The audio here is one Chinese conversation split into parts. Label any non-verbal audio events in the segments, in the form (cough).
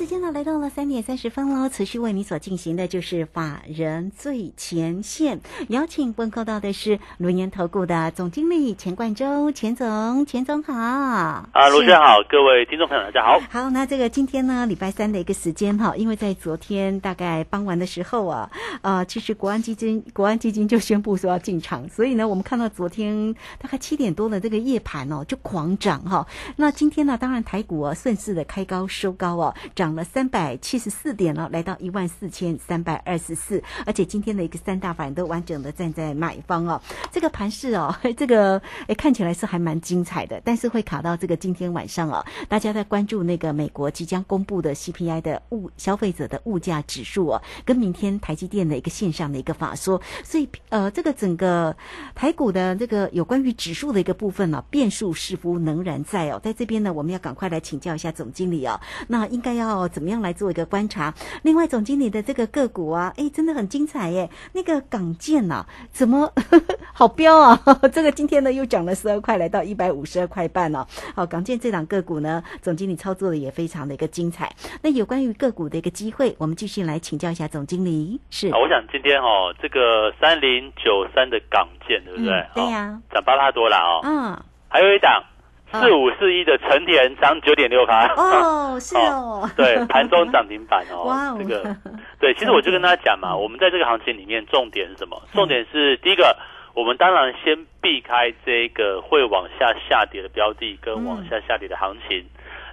时间呢来到了三点三十分喽，持续为你所进行的就是法人最前线，邀请问候到的是轮研投顾的总经理钱冠洲，钱总，钱总好。啊，卢轩好，各位听众朋友大家好。好，那这个今天呢，礼拜三的一个时间哈，因为在昨天大概傍晚的时候啊，呃，其实国安基金国安基金就宣布说要进场，所以呢，我们看到昨天大概七点多的这个夜盘哦，就狂涨哈。那今天呢，当然台股啊顺势的开高收高哦，涨。涨了三百七十四点了，来到一万四千三百二十四，而且今天的一个三大法人都完整的站在买方哦。这个盘势哦，(laughs) 这个哎看起来是还蛮精彩的，但是会卡到这个今天晚上哦，大家在关注那个美国即将公布的 CPI 的物消费者的物价指数哦，跟明天台积电的一个线上的一个法说，所以呃，这个整个台股的这个有关于指数的一个部分呢，变数似乎仍然在哦，在这边呢，我们要赶快来请教一下总经理哦，那应该要。哦，怎么样来做一个观察？另外，总经理的这个个股啊，哎，真的很精彩耶！那个港建呐，怎么 (laughs) 好标啊？(laughs) 这个今天呢又涨了十二块，来到一百五十二块半哦。好，港建这档个股呢，总经理操作的也非常的一个精彩。那有关于个股的一个机会，我们继续来请教一下总经理。是，我想今天哦，这个三零九三的港建，对不对？对呀，涨八八多了哦。嗯，还有一档。四五四一的成田涨九点六八哦，(laughs) 是哦，对，盘中涨停板哦，(laughs) 哇，这个。(laughs) 对，其实我就跟大家讲嘛，我们在这个行情里面，重点是什么？重点是第一个，我们当然先避开这个会往下下跌的标的跟往下下跌的行情，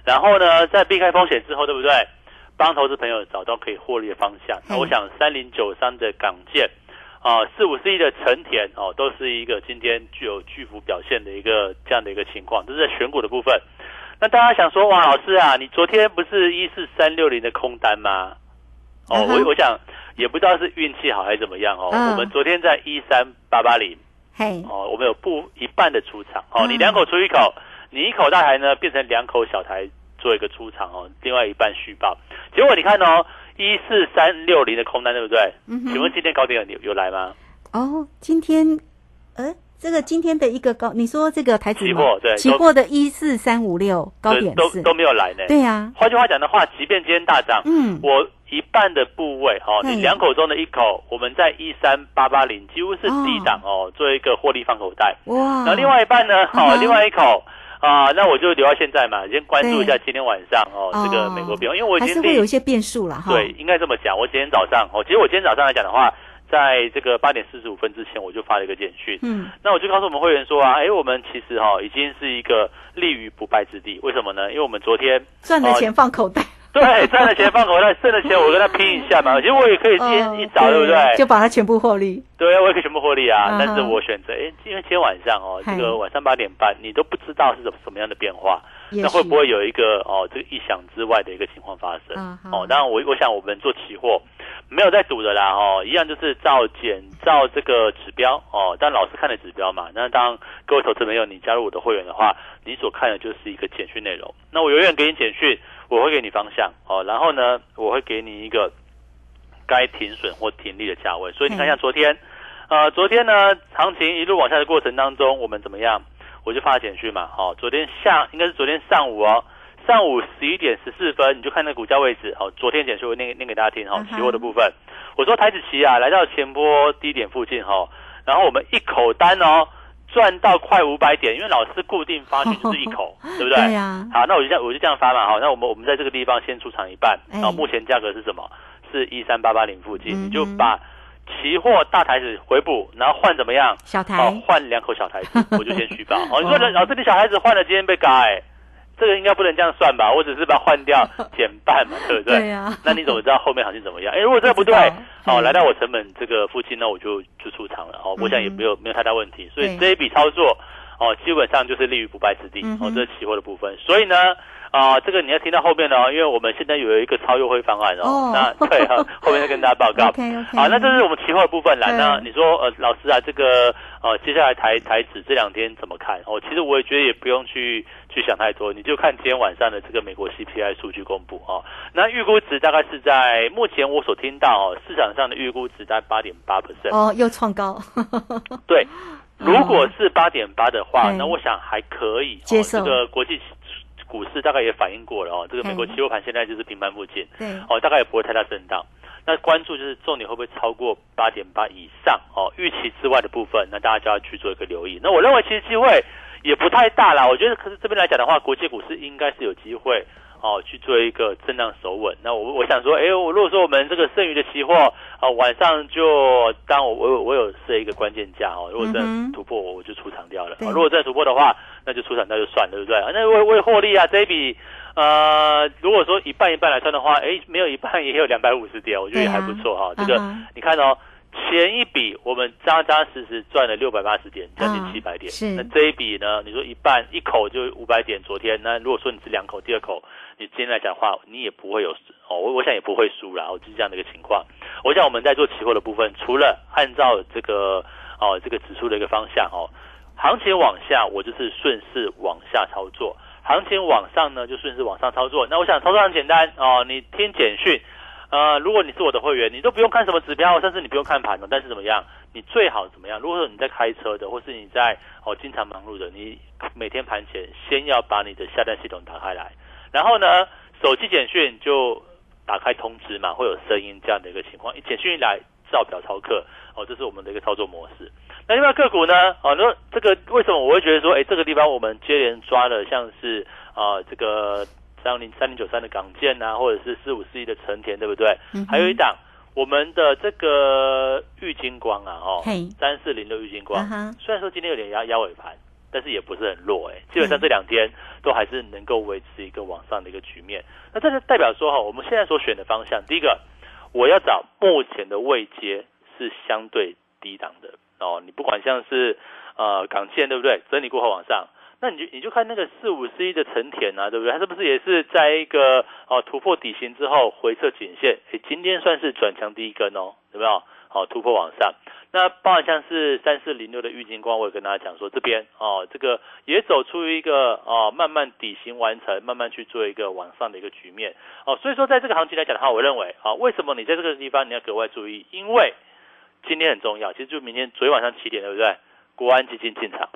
然后呢，在避开风险之后，对不对？帮投资朋友找到可以获利的方向。那我想三零九三的港建。啊，四五四一的成田哦，都是一个今天具有巨幅表现的一个这样的一个情况，这是在选股的部分。那大家想说，哇，老师啊，你昨天不是一四三六零的空单吗？哦，我我想也不知道是运气好还是怎么样哦。我们昨天在一三八八零，嘿，哦，我们有不一半的出场哦，你两口出一口，你一口大台呢变成两口小台做一个出场哦，另外一半续报。结果你看哦。一四三六零的空单对不对？请问今天高点有有来吗？哦，今天，呃，这个今天的一个高，你说这个台指期货对期货的一四三五六高点都都没有来呢。对呀，换句话讲的话，即便今天大涨，嗯，我一半的部位哦，你两口中的一口，我们在一三八八零几乎是低档哦，做一个获利放口袋。哇，那另外一半呢？哦，另外一口。啊，那我就留到现在嘛，先关注一下今天晚上哦，这个美国变化，因为我已经还是会有一些变数了哈。对，应该这么讲。我今天早上哦，其实我今天早上来讲的话，在这个八点四十五分之前，我就发了一个简讯。嗯，那我就告诉我们会员说啊，哎，我们其实哈已经是一个立于不败之地。为什么呢？因为我们昨天赚的钱放口袋。(laughs) 对，赚了钱放口袋，剩的钱我跟他拼一下嘛。其实我也可以今天一早，对不对？就把它全部获利。对，我也可以全部获利啊。但是我选择，哎，因为今天晚上哦，这个晚上八点半，你都不知道是什什么样的变化，那会不会有一个哦，这个意想之外的一个情况发生？哦，当然我我想我们做期货没有在赌的啦，哦，一样就是照减照这个指标哦，但老师看的指标嘛。那当各位投资朋友你加入我的会员的话，你所看的就是一个简讯内容。那我永远给你简讯。我会给你方向哦，然后呢，我会给你一个该停损或停利的价位。所以你看一下昨天，呃，昨天呢，行情一路往下的过程当中，我们怎么样？我就发简讯嘛，好，昨天下应该是昨天上午哦，上午十一点十四分，你就看那股价位置，好，昨天简讯我念念给大家听哦，期货的部分，我说台子期啊，来到前波低点附近哈，然后我们一口单哦。赚到快五百点，因为老师固定发行就是一口，(laughs) 对不对？对呀。好，那我就这样，我就这样发嘛。好，那我们我们在这个地方先出场一半，然后目前价格是什么？是一三八八零附近，你就把期货大台子回补，然后换怎么样？小台，换两口小台子，我就先续报。(laughs) 哦，你说老师，你小台子换了，今天被改。这个应该不能这样算吧？我只是把它换掉 (laughs) 减半嘛，对不对？对呀。那你怎么知道后面行情怎么样？哎，如果这个不对，哦，来到我成本这个附近，那我就就出场了。哦，我想也没有没有太大问题。所以这一笔操作，哦，基本上就是立于不败之地。哦，这是期货的部分。所以呢，啊，这个你要听到后面哦，因为我们现在有一个超优惠方案哦。那对哈，(laughs) 后面再跟大家报告。好，那这是我们期货的部分啦。那你说呃，老师啊，这个呃，接下来台台指这两天怎么看？哦，其实我也觉得也不用去去想太多，你就看今天晚上的这个美国 CPI 数据公布哦。那预估值大概是在目前我所听到哦，市场上的预估值在八点八 percent。哦，又创高。对，(laughs) 如果是八点八的话，那我想还可以接受。这个国际。股市大概也反映过了哦，这个美国期货盘现在就是平盘附近，对，哦，大概也不会太大震荡。那关注就是重点会不会超过八点八以上哦？预期之外的部分，那大家就要去做一个留意。那我认为其实机会也不太大啦，我觉得可是这边来讲的话，国际股市应该是有机会。哦，去做一个震荡守稳。那我我想说，哎，我如果说我们这个剩余的期货，啊，晚上就当我我我有设一个关键价哦，如果真突破我我就出场掉了。如果真突破的话，那就出场掉就算了，对不对？那为为获利啊，这一笔呃，如果说一半一半来算的话，哎，没有一半也有两百五十点，我觉得也还不错哈。这个你看哦。前一笔我们扎扎实实赚了六百八十点，将近七百点。是那这一笔呢？你说一半一口就五百点。昨天那如果说你是两口，第二口，你今天来讲话，你也不会有哦。我我想也不会输啦。我就是这样的一个情况。我想我们在做期货的部分，除了按照这个哦这个指数的一个方向哦，行情往下我就是顺势往下操作，行情往上呢就顺势往上操作。那我想操作很简单哦，你听简讯。呃，如果你是我的会员，你都不用看什么指标，甚至你不用看盘了。但是怎么样？你最好怎么样？如果说你在开车的，或是你在哦经常忙碌的，你每天盘前先要把你的下单系统打开来，然后呢，手机简讯就打开通知嘛，会有声音这样的一个情况。一简讯一来，照表操课哦，这是我们的一个操作模式。那另外个股呢？哦，那这个为什么我会觉得说，哎，这个地方我们接连抓了，像是啊这个。三零三零九三的港建呐，或者是四五四一的成田，对不对？还有一档我们的这个玉金光啊，哦，三四零的玉金光，虽然说今天有点压压尾盘，但是也不是很弱哎，基本上这两天都还是能够维持一个往上的一个局面。那这就代表说哈，我们现在所选的方向，第一个我要找目前的位阶是相对低档的哦，你不管像是呃港建对不对？整理过后往上。那你就你就看那个四五四一的成田啊，对不对？它是不是也是在一个哦突破底型之后回撤颈线？诶，今天算是转强第一根哦，有没有？好突破往上。那包含像是三四零六的郁金光，我也跟大家讲说，这边哦这个也走出一个哦慢慢底型完成，慢慢去做一个往上的一个局面哦。所以说在这个行情来讲的话，我认为啊，为什么你在这个地方你要格外注意？因为今天很重要，其实就明天昨天晚上七点，对不对？国安基金进场。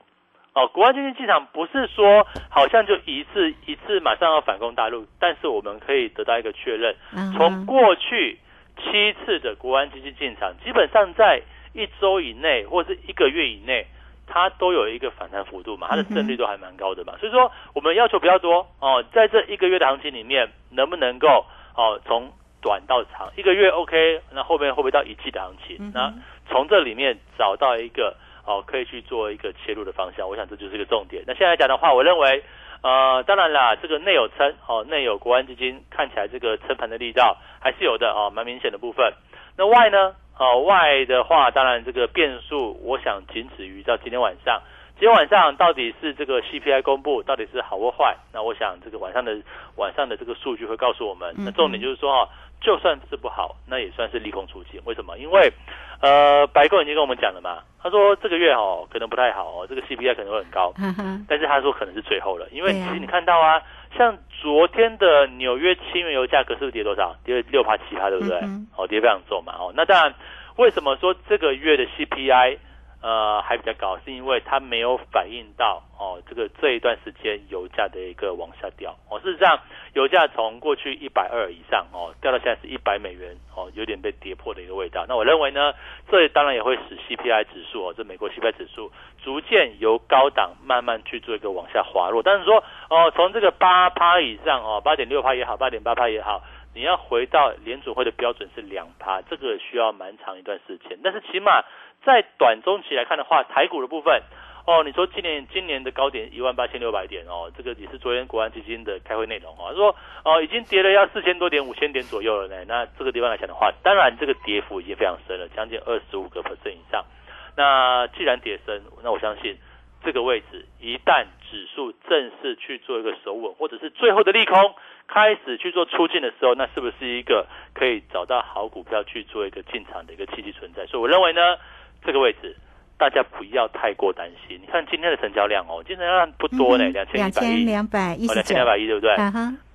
哦，国安基金进场不是说好像就一次一次马上要反攻大陆，但是我们可以得到一个确认，从过去七次的国安基金进场，基本上在一周以内或是一个月以内，它都有一个反弹幅度嘛，它的胜率都还蛮高的嘛，所以说我们要求比较多哦，在这一个月的行情里面，能不能够哦从短到长，一个月 OK，那后面会不会到一季的行情？那从这里面找到一个。哦，可以去做一个切入的方向，我想这就是一个重点。那现在讲的话，我认为，呃，当然啦，这个内有撑，哦，内有国安基金，看起来这个撑盘的力道还是有的，哦，蛮明显的部分。那外呢，哦，外的话，当然这个变数，我想仅止于到今天晚上。今天晚上到底是这个 CPI 公布，到底是好或坏？那我想这个晚上的晚上的这个数据会告诉我们。那重点就是说，哈，就算是不好，那也算是利空出尽。为什么？因为，呃，白宫已经跟我们讲了嘛，他说这个月哦可能不太好哦，这个 CPI 可能会很高，嗯但是他说可能是最后了。因为其实你看到啊，像昨天的纽约轻原油价格是不是跌多少？跌六趴七趴，对不对？哦，跌非常重嘛。哦，那当然，为什么说这个月的 CPI？呃，还比较高，是因为它没有反映到哦，这个这一段时间油价的一个往下掉哦。事实上，油价从过去一百二以上哦，掉到现在是一百美元哦，有点被跌破的一个味道。那我认为呢，这当然也会使 CPI 指数哦，这美国 CPI 指数逐渐由高档慢慢去做一个往下滑落。但是说哦，从这个八趴以上哦，八点六趴也好，八点八趴也好，你要回到联储会的标准是两趴，这个需要蛮长一段时间。但是起码。在短中期来看的话，台股的部分，哦，你说今年今年的高点一万八千六百点哦，这个也是昨天国安基金的开会内容哦，说哦已经跌了要四千多点五千点左右了呢。那这个地方来讲的话，当然这个跌幅已经非常深了，将近二十五个 percent 以上。那既然跌深，那我相信这个位置一旦指数正式去做一个守稳，或者是最后的利空开始去做出境的时候，那是不是一个可以找到好股票去做一个进场的一个契机存在？所以我认为呢，这个位置大家不要太过担心。你看今天的成交量哦，今天成交量不多呢，两千两千两百一，两千两百一，对不对？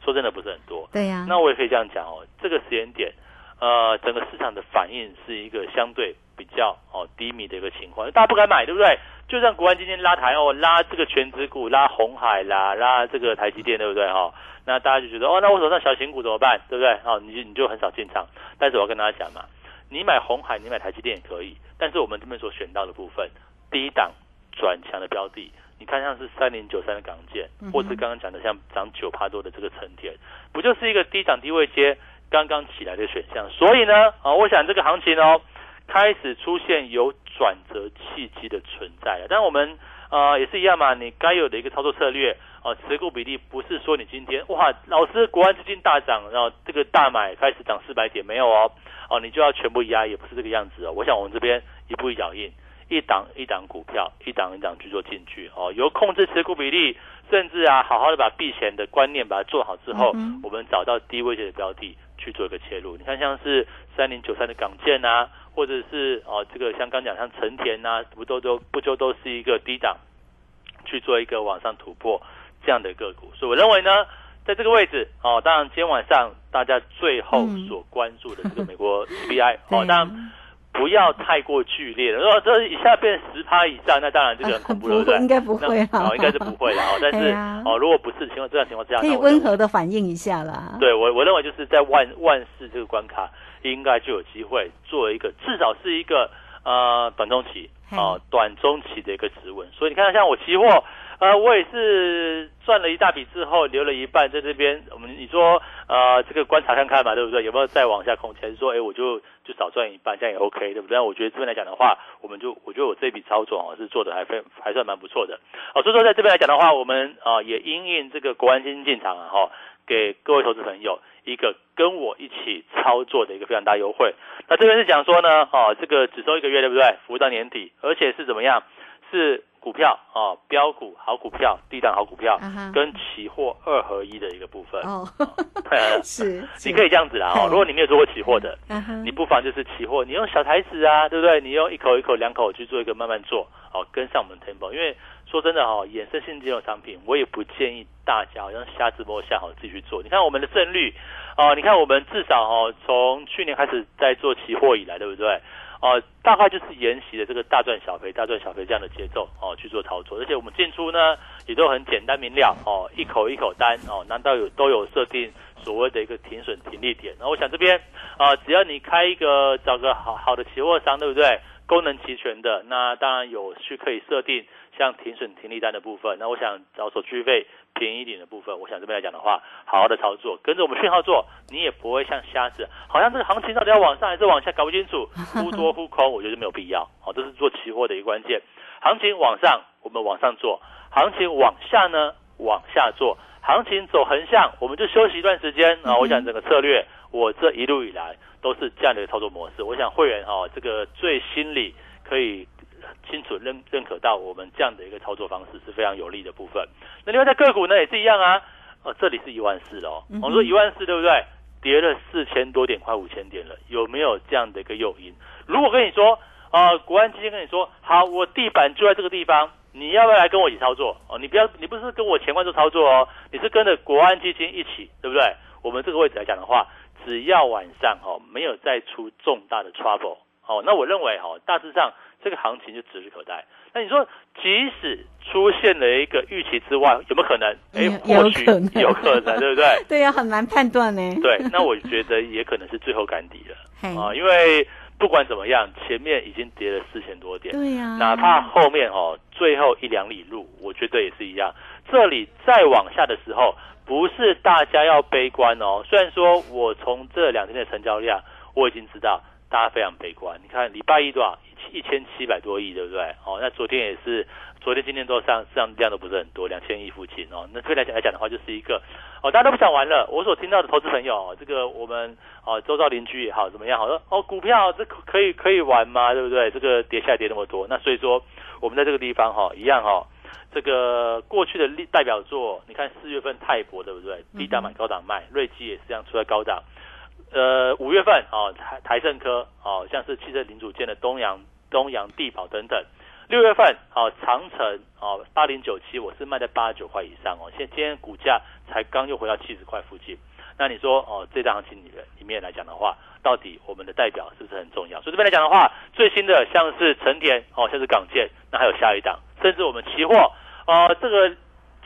说真的不是很多。对呀。那我也可以这样讲哦，这个时间点，呃，整个市场的反应是一个相对比较哦低迷的一个情况，大家不敢买，对不对？就像国安今天拉台哦，拉这个全指股，拉红海啦，拉这个台积电，对不对哈？那大家就觉得哦，那我手上小型股怎么办？对不对？哦，你你就很少进场。但是我要跟大家讲嘛，你买红海，你买台积电也可以。但是我们这边所选到的部分，低档转强的标的，你看像是三零九三的港建，或是刚刚讲的像涨九帕多的这个成田，不就是一个低档低位接刚刚起来的选项？所以呢，啊，我想这个行情哦。开始出现有转折契机的存在了，但我们呃也是一样嘛，你该有的一个操作策略哦，持股比例不是说你今天哇，老师国安资金大涨，然后这个大买开始涨四百点没有哦，哦你就要全部压，也不是这个样子哦。我想我们这边一步一脚印，一档一档股票，一档一档去做进去哦，由控制持股比例，甚至啊好好的把避险的观念把它做好之后，我们找到低位置的标的去做一个切入。你看像是三零九三的港建啊。或者是哦，这个像刚讲像成田啊，不都都不就都是一个低档去做一个往上突破这样的个股，所以我认为呢，在这个位置哦，当然今天晚上大家最后所关注的这个 (laughs) 美国 CPI 哦，当然不要太过剧烈了。如果这一下变十趴以上，那当然这个很恐怖了，对不对？应该不会哦，应该是不会的哦。但是哦，如果不是情况这样情况之下，可以温和的反应一下啦。对我我认为就是在万万事这个关卡。应该就有机会做一个，至少是一个呃短中期啊短中期的一个止稳。所以你看，像我期货，呃，我也是赚了一大笔之后留了一半在这边。我们你说呃这个观察看看嘛，对不对？有没有再往下空间？说哎，我就就少赚一半，这样也 OK，对不对？我觉得这边来讲的话，我们就我觉得我这笔操作啊是做的还非还算蛮不错的。哦，所以说在这边来讲的话，我们啊也因应这个国安基金进场啊哈。给各位投资朋友一个跟我一起操作的一个非常大优惠。那这边是讲说呢，哦，这个只收一个月，对不对？服务到年底，而且是怎么样？是股票哦，标股好股票，低档好股票，跟期货二合一的一个部分。哦，(laughs) (laughs) 是，你可以这样子啦。哦，如果你没有做过期货的，你不妨就是期货，你用小台子啊，对不对？你用一口一口两口去做一个慢慢做，哦，跟上我们 tempo，因为。说真的哈，衍生性金融产品，我也不建议大家好像瞎直播瞎好自己去做。你看我们的胜率，哦，你看我们至少哈，从去年开始在做期货以来，对不对？哦，大概就是沿袭的这个大赚小赔、大赚小赔这样的节奏哦去做操作。而且我们进出呢也都很简单明了哦，一口一口单哦，难道有都有设定所谓的一个停损停利点？那我想这边啊，只要你开一个找个好好的期货商，对不对？功能齐全的，那当然有去可以设定。像停损停利单的部分，那我想找手续费便宜一点的部分，我想这边来讲的话，好好的操作，跟着我们讯号做，你也不会像瞎子，好像这个行情到底要往上还是往下搞不清楚，忽 (laughs) 多忽空，我觉得没有必要。好，这是做期货的一个关键。行情往上，我们往上做；行情往下呢，往下做。行情走横向，我们就休息一段时间啊。我想整个策略，我这一路以来都是这样的一个操作模式。我想会员哈，这个最心里可以。清楚认认可到我们这样的一个操作方式是非常有利的部分。那另外在个股呢也是一样啊，哦这里是一万四哦，我们说一万四对不对？跌了四千多点，快五千点了，有没有这样的一个诱因？如果跟你说啊，国安基金跟你说好，我地板就在这个地方，你要不要来跟我一起操作？哦，你不要，你不是跟我前关做操作哦，你是跟着国安基金一起，对不对？我们这个位置来讲的话，只要晚上哦没有再出重大的 trouble，哦，那我认为哦大致上。这个行情就指日可待。那你说，即使出现了一个预期之外，有没有可能？哎，或许有可能，对不对？(laughs) 对呀，很难判断呢。对，那我觉得也可能是最后赶底了 (laughs) 啊，因为不管怎么样，前面已经跌了四千多点，对呀，哪怕后面哦最后一两里路，我觉得也是一样。这里再往下的时候，不是大家要悲观哦。虽然说我从这两天的成交量，我已经知道大家非常悲观。你看礼拜一多少？一千七百多亿，对不对？哦，那昨天也是，昨天、今天都上上量都不是很多，两千亿附近哦。那这边来讲来讲的话，就是一个哦，大家都不想玩了。我所听到的投资朋友，这个我们哦，周遭邻居也好，怎么样？好说哦，股票这可以可以玩吗？对不对？这个跌下来跌那么多，那所以说我们在这个地方哈，一样哈，这个过去的代表作，你看四月份泰博对不对？低档买高档卖，瑞基也是这样出在高档。呃，五月份哦，台台盛科哦，像是汽车零组件的东阳、东阳地保等等。六月份哦，长城哦，八零九七，我是卖在八十九块以上哦。现今天股价才刚又回到七十块附近。那你说哦，这档行情里面里面来讲的话，到底我们的代表是不是很重要？所以这边来讲的话，最新的像是成田哦，像是港建，那还有下一档，甚至我们期货哦，这个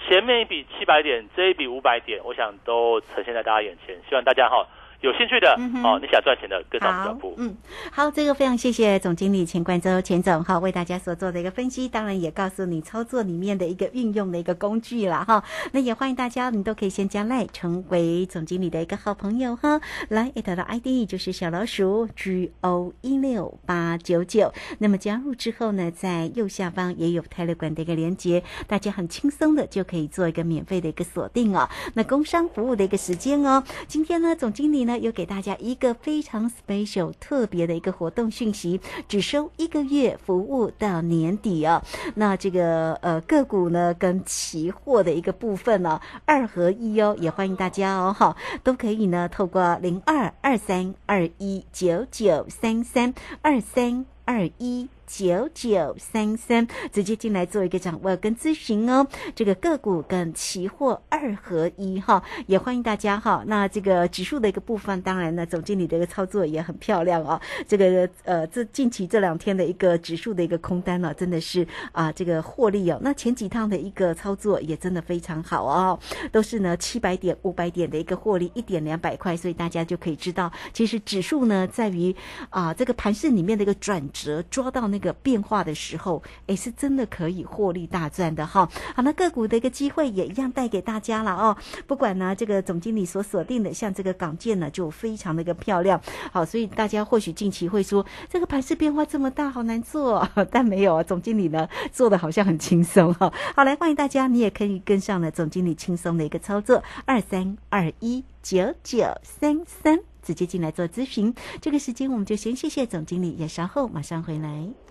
前面一笔七百点，这一笔五百点，我想都呈现在大家眼前。希望大家哈。有兴趣的嗯哦，你想赚钱的跟上脚步。嗯，好，这个非常谢谢总经理钱冠洲钱总哈，为大家所做的一个分析，当然也告诉你操作里面的一个运用的一个工具了哈。那也欢迎大家，你都可以先加赖成为总经理的一个好朋友哈。来，艾特的 ID 就是小老鼠 G O 一六八九九。那么加入之后呢，在右下方也有泰勒管的一个连接，大家很轻松的就可以做一个免费的一个锁定哦。那工商服务的一个时间哦，今天呢，总经理呢。又给大家一个非常 special 特别的一个活动讯息，只收一个月服务到年底哦。那这个呃个股呢跟期货的一个部分呢二合一哦，也欢迎大家哦哈，都可以呢透过零二二三二一九九三三二三二一。九九三三，直接进来做一个掌握跟咨询哦。这个个股跟期货二合一哈，也欢迎大家哈。那这个指数的一个部分，当然呢，总经理的一个操作也很漂亮哦。这个呃，这近期这两天的一个指数的一个空单呢，真的是啊，这个获利哦。那前几趟的一个操作也真的非常好哦，都是呢七百点、五百点的一个获利，一点两百块，所以大家就可以知道，其实指数呢，在于啊这个盘市里面的一个转折，抓到那。个变化的时候，哎，是真的可以获利大赚的哈。好，那个股的一个机会也一样带给大家了哦。不管呢，这个总经理所锁定的，像这个港建呢，就非常的一个漂亮。好，所以大家或许近期会说，这个盘势变化这么大，好难做。(laughs) 但没有啊，总经理呢做的好像很轻松哈。好，来欢迎大家，你也可以跟上了总经理轻松的一个操作，二三二一九九三三，直接进来做咨询。这个时间我们就先谢谢总经理，也稍后马上回来。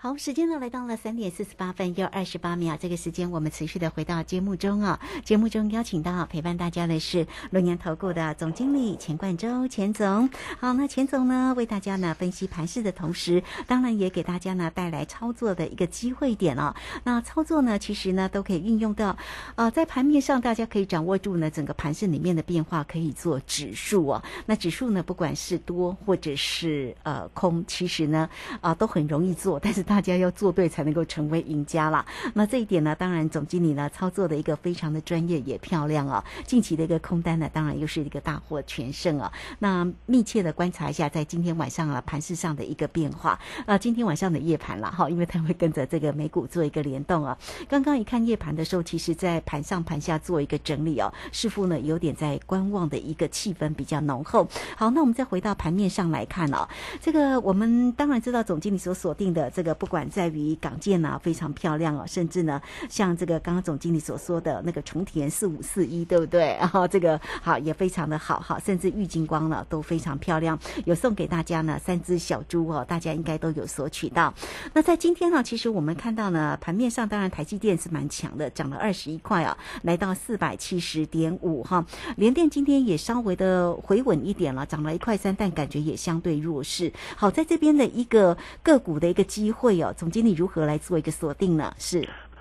好，时间呢来到了三点四十八分又二十八秒。这个时间我们持续的回到节目中啊。节目中邀请到陪伴大家的是龙年投顾的总经理钱冠洲钱总。好，那钱总呢为大家呢分析盘势的同时，当然也给大家呢带来操作的一个机会点哦。那操作呢其实呢都可以运用到啊，在盘面上大家可以掌握住呢整个盘势里面的变化，可以做指数哦。那指数呢不管是多或者是呃空，其实呢啊都很容易做，但是。大家要做对才能够成为赢家啦。那这一点呢，当然总经理呢操作的一个非常的专业也漂亮哦。近期的一个空单呢，当然又是一个大获全胜啊。那密切的观察一下，在今天晚上啊盘市上的一个变化啊，今天晚上的夜盘了哈，因为它会跟着这个美股做一个联动啊。刚刚一看夜盘的时候，其实在盘上盘下做一个整理哦，似乎呢有点在观望的一个气氛比较浓厚。好，那我们再回到盘面上来看哦，这个我们当然知道总经理所锁定的这个。不管在于港建啊，非常漂亮哦，甚至呢，像这个刚刚总经理所说的那个重田四五四一，对不对？(laughs) 然后这个好也非常的好哈，甚至玉金光呢都非常漂亮，有送给大家呢三只小猪哦，大家应该都有索取到。那在今天呢，其实我们看到呢，盘面上当然台积电是蛮强的，涨了二十一块啊，来到四百七十点五哈。联电今天也稍微的回稳一点了，涨了一块三，但感觉也相对弱势。好，在这边的一个个股的一个机会哦，总经理如何来做一个锁定呢？是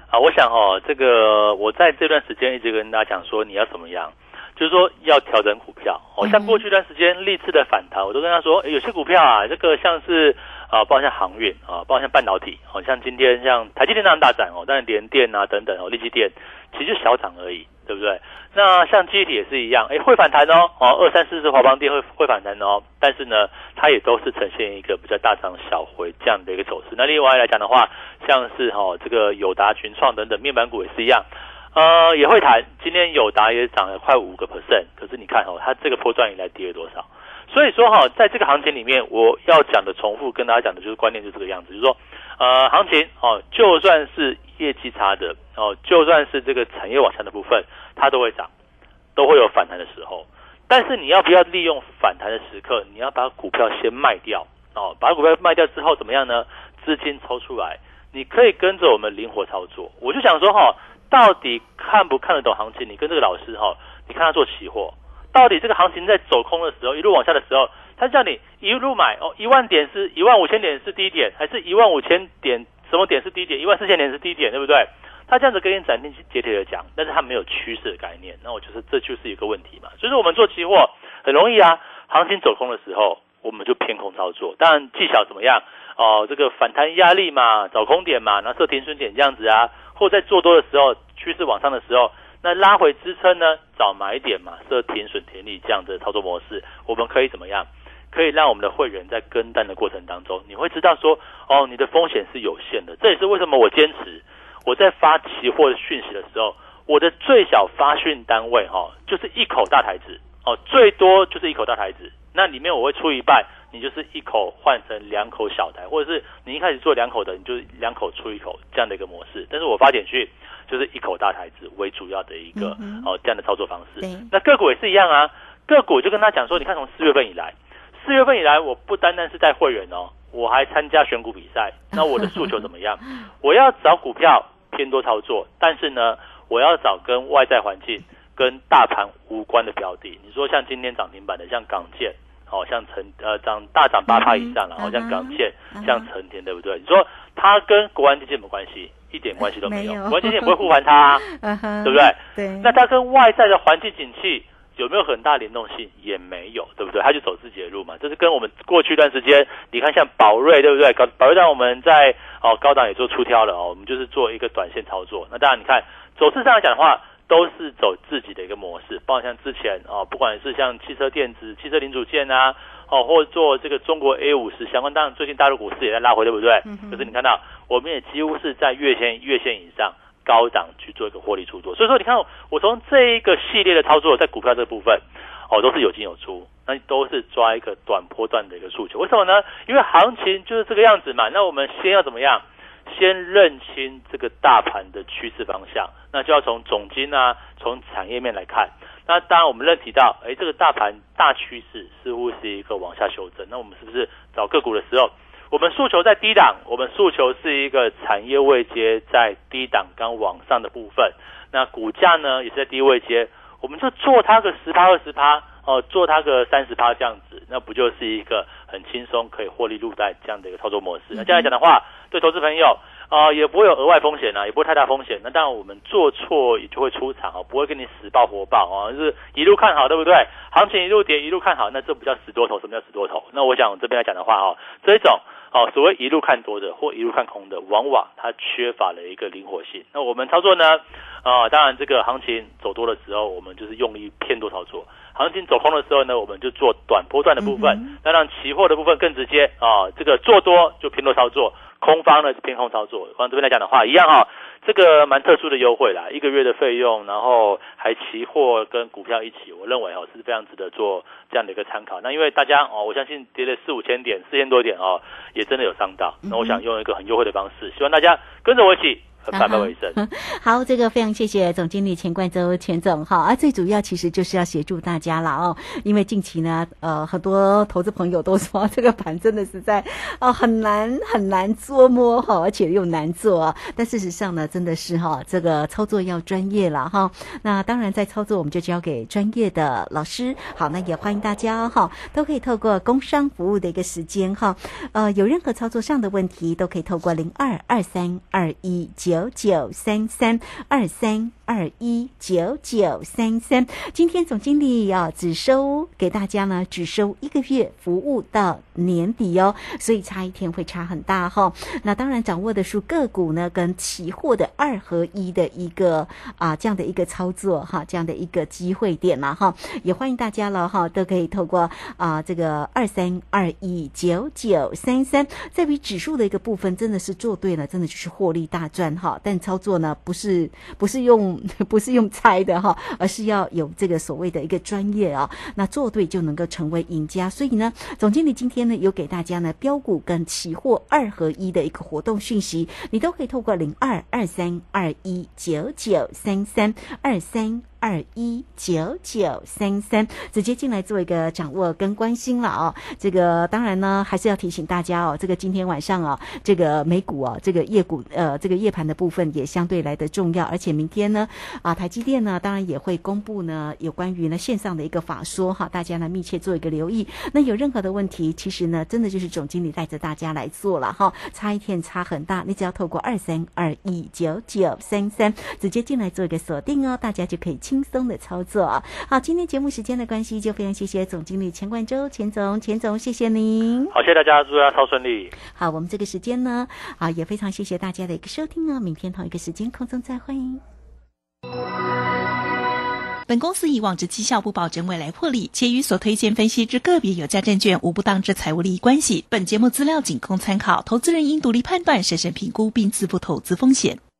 啊，我想哦，这个我在这段时间一直跟大家讲说，你要怎么样，就是说要调整股票。哦，像过去一段时间历次的反弹，我都跟他说，有些股票啊，这个像是。啊，包括像航运啊，包括像半导体，好像今天像台积电那样大涨哦，但是联电啊等等哦，力积电其实小涨而已，对不对？那像记忆体也是一样，哎，会反弹哦，哦，二三四是华邦电会会反弹哦，但是呢，它也都是呈现一个比较大涨小回这样的一个走势。那另外来讲的话，像是哈这个友达、群创等等面板股也是一样，呃，也会谈。今天友达也涨了快五个 percent，可是你看哦，它这个波段以来跌了多少？所以说哈，在这个行情里面，我要讲的重复跟大家讲的就是观念，就是这个样子，就是说，呃，行情哦，就算是业绩差的哦，就算是这个产业往下的部分，它都会涨，都会有反弹的时候。但是你要不要利用反弹的时刻，你要把股票先卖掉哦，把股票卖掉之后怎么样呢？资金抽出来，你可以跟着我们灵活操作。我就想说哈，到底看不看得懂行情？你跟这个老师哈，你看他做期货。到底这个行情在走空的时候，一路往下的时候，他叫你一路买哦，一万点是一万五千点是低点，还是一万五千点什么点是低点，一万四千点是低点，对不对？他这样子跟你斩钉截铁的讲，但是他没有趋势的概念，那我觉得这就是一个问题嘛。所以说我们做期货很容易啊，行情走空的时候，我们就偏空操作，当然技巧怎么样哦？这个反弹压力嘛，找空点嘛，然后设停损点这样子啊，或在做多的时候，趋势往上的时候。那拉回支撑呢？找买点嘛，设停损停利这样的操作模式，我们可以怎么样？可以让我们的会员在跟单的过程当中，你会知道说，哦，你的风险是有限的。这也是为什么我坚持我在发期货的讯息的时候，我的最小发讯单位哈，就是一口大台子哦，最多就是一口大台子。那里面我会出一半，你就是一口换成两口小台，或者是你一开始做两口的，你就两口出一口这样的一个模式。但是我发简讯。就是一口大台子为主要的一个哦这样的操作方式。那个股也是一样啊，个股就跟他讲说，你看从四月份以来，四月份以来，我不单单是在会员哦，我还参加选股比赛。(laughs) 那我的诉求怎么样？我要找股票偏多操作，但是呢，我要找跟外在环境、跟大盘无关的标的。你说像今天涨停板的，像港建，好像成呃涨大涨八趴以上了，好像港建，像成田，对不对？你说它跟国安基金有关系？一点关系都没有，关键也不会护盘它，对不对？对。那它跟外在的环境景气有没有很大联动性？也没有，对不对？它就走自己的路嘛。这是跟我们过去一段时间，你看像宝瑞，对不对？宝宝瑞让我们在哦高档也做出挑了哦，我们就是做一个短线操作。那当然，你看走势上来讲的话，都是走自己的一个模式，包括像之前哦，不管是像汽车电子、汽车零组件啊。哦，或者做这个中国 A 五十相关，当然最近大陆股市也在拉回，对不对？可是你看到，我们也几乎是在月线月线以上高档去做一个获利出作。所以说，你看我从这一个系列的操作，在股票这部分，哦，都是有进有出，那都是抓一个短波段的一个诉求。为什么呢？因为行情就是这个样子嘛。那我们先要怎么样？先认清这个大盘的趋势方向，那就要从总金啊，从产业面来看。那当然，我们认提到，哎，这个大盘大趋势似乎是一个往下修正。那我们是不是找个股的时候，我们诉求在低档，我们诉求是一个产业位阶在低档刚往上的部分。那股价呢也是在低位阶，我们就做它个十趴二十趴，哦，做它个三十趴这样子，那不就是一个很轻松可以获利入袋这样的一个操作模式？那这样来讲的话，对投资朋友。啊，也不会有额外风险啊，也不会太大风险。那当然，我们做错也就会出场哦，不会跟你死抱活抱啊，就是一路看好，对不对？行情一路跌，一路看好，那这不叫死多头，什么叫死多头？那我想这边来讲的话哈，这种哦，所谓一路看多的或一路看空的，往往它缺乏了一个灵活性。那我们操作呢？啊，当然这个行情走多的时候，我们就是用力偏多操作；行情走空的时候呢，我们就做短波段的部分。那让期货的部分更直接啊，这个做多就偏多操作。空方呢是偏空操作，往这边来讲的话，一样哈。这个蛮特殊的优惠啦，一个月的费用，然后还期货跟股票一起，我认为哦是非常值得做这样的一个参考。那因为大家哦，我相信跌了四五千点、四千多点哦，也真的有伤到。那我想用一个很优惠的方式，希望大家跟着我一起。(laughs) 好，这个非常谢谢总经理钱冠周钱总哈。啊，最主要其实就是要协助大家了哦，因为近期呢，呃，很多投资朋友都说 (laughs) 这个盘真的是在哦很难很难捉摸哈，而且又难做。但事实上呢，真的是哈，这个操作要专业了哈。那当然，在操作我们就交给专业的老师。好，那也欢迎大家哈，都可以透过工商服务的一个时间哈，呃，有任何操作上的问题，都可以透过零二二三二一九。九九三三二三。二一九九三三，今天总经理要只收给大家呢，只收一个月服务到年底哦，所以差一天会差很大哈。那当然掌握的是个股呢跟期货的二合一的一个啊这样的一个操作哈，这样的一个机会点了哈，也欢迎大家了哈，都可以透过啊这个二三二一九九三三，在于指数的一个部分，真的是做对了，真的就是获利大赚哈。但操作呢，不是不是用。(laughs) 不是用猜的哈，而是要有这个所谓的一个专业啊，那做对就能够成为赢家。所以呢，总经理今天呢有给大家呢标股跟期货二合一的一个活动讯息，你都可以透过零二二三二一九九三三二三。二一九九三三，直接进来做一个掌握跟关心了哦。这个当然呢，还是要提醒大家哦，这个今天晚上哦，这个美股哦，这个夜股呃，这个夜盘的部分也相对来的重要。而且明天呢，啊，台积电呢，当然也会公布呢有关于呢线上的一个法说哈，大家呢密切做一个留意。那有任何的问题，其实呢，真的就是总经理带着大家来做了哈，差一天差很大，你只要透过二三二一九九三三直接进来做一个锁定哦，大家就可以。轻松的操作，好，今天节目时间的关系，就非常谢谢总经理钱冠洲钱总，钱总，谢谢您。好，谢谢大家，祝大家超顺利。好，我们这个时间呢，啊，也非常谢谢大家的一个收听哦，明天同一个时间空中再会。本公司以往之绩效不保证未来获利，且与所推荐分析之个别有价证券无不当之财务利益关系。本节目资料仅供参考，投资人应独立判断、审慎评估并自负投资风险。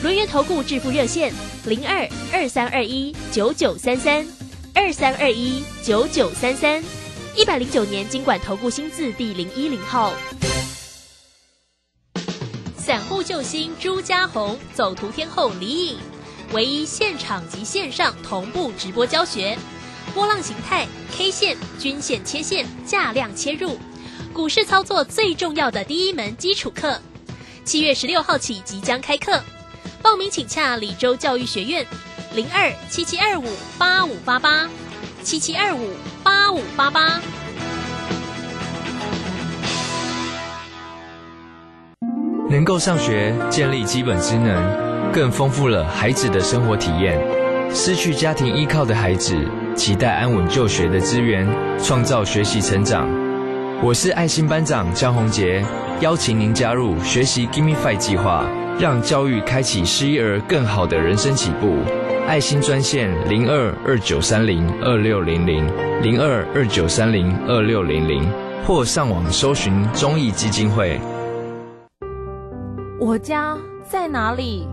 轮源投顾致富热线零二二三二一九九三三二三二一九九三三一百零九年经管投顾新字第零一零号。散户救星朱家红，走图天后李颖，唯一现场及线上同步直播教学，波浪形态、K 线、均线切线、价量切入，股市操作最重要的第一门基础课，七月十六号起即将开课。报名请洽李州教育学院，零二七七二五八五八八，七七二五八五八八。能够上学，建立基本职能，更丰富了孩子的生活体验。失去家庭依靠的孩子，期待安稳就学的资源，创造学习成长。我是爱心班长江宏杰，邀请您加入学习 Gimme Five 计划。让教育开启失一儿更好的人生起步。爱心专线零二二九三零二六零零零二二九三零二六零零，或上网搜寻中义基金会。我家在哪里？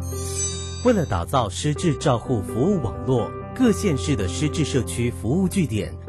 为了打造失智照护服务网络。各县市的失智社区服务据点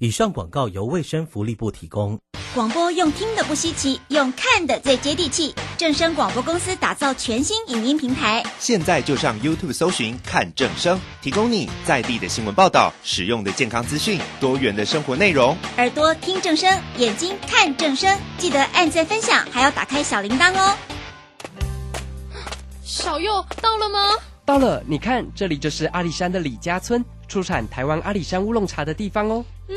以上广告由卫生福利部提供。广播用听的不稀奇，用看的最接地气。正声广播公司打造全新影音平台，现在就上 YouTube 搜寻看正声，提供你在地的新闻报道、实用的健康资讯、多元的生活内容。耳朵听正声，眼睛看正声，记得按赞分享，还要打开小铃铛哦。小右到了吗？到了，你看，这里就是阿里山的李家村，出产台湾阿里山乌龙茶的地方哦。嗯，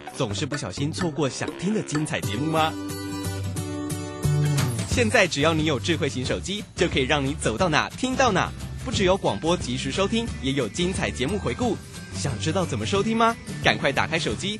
总是不小心错过想听的精彩节目吗？现在只要你有智慧型手机，就可以让你走到哪听到哪。不只有广播及时收听，也有精彩节目回顾。想知道怎么收听吗？赶快打开手机。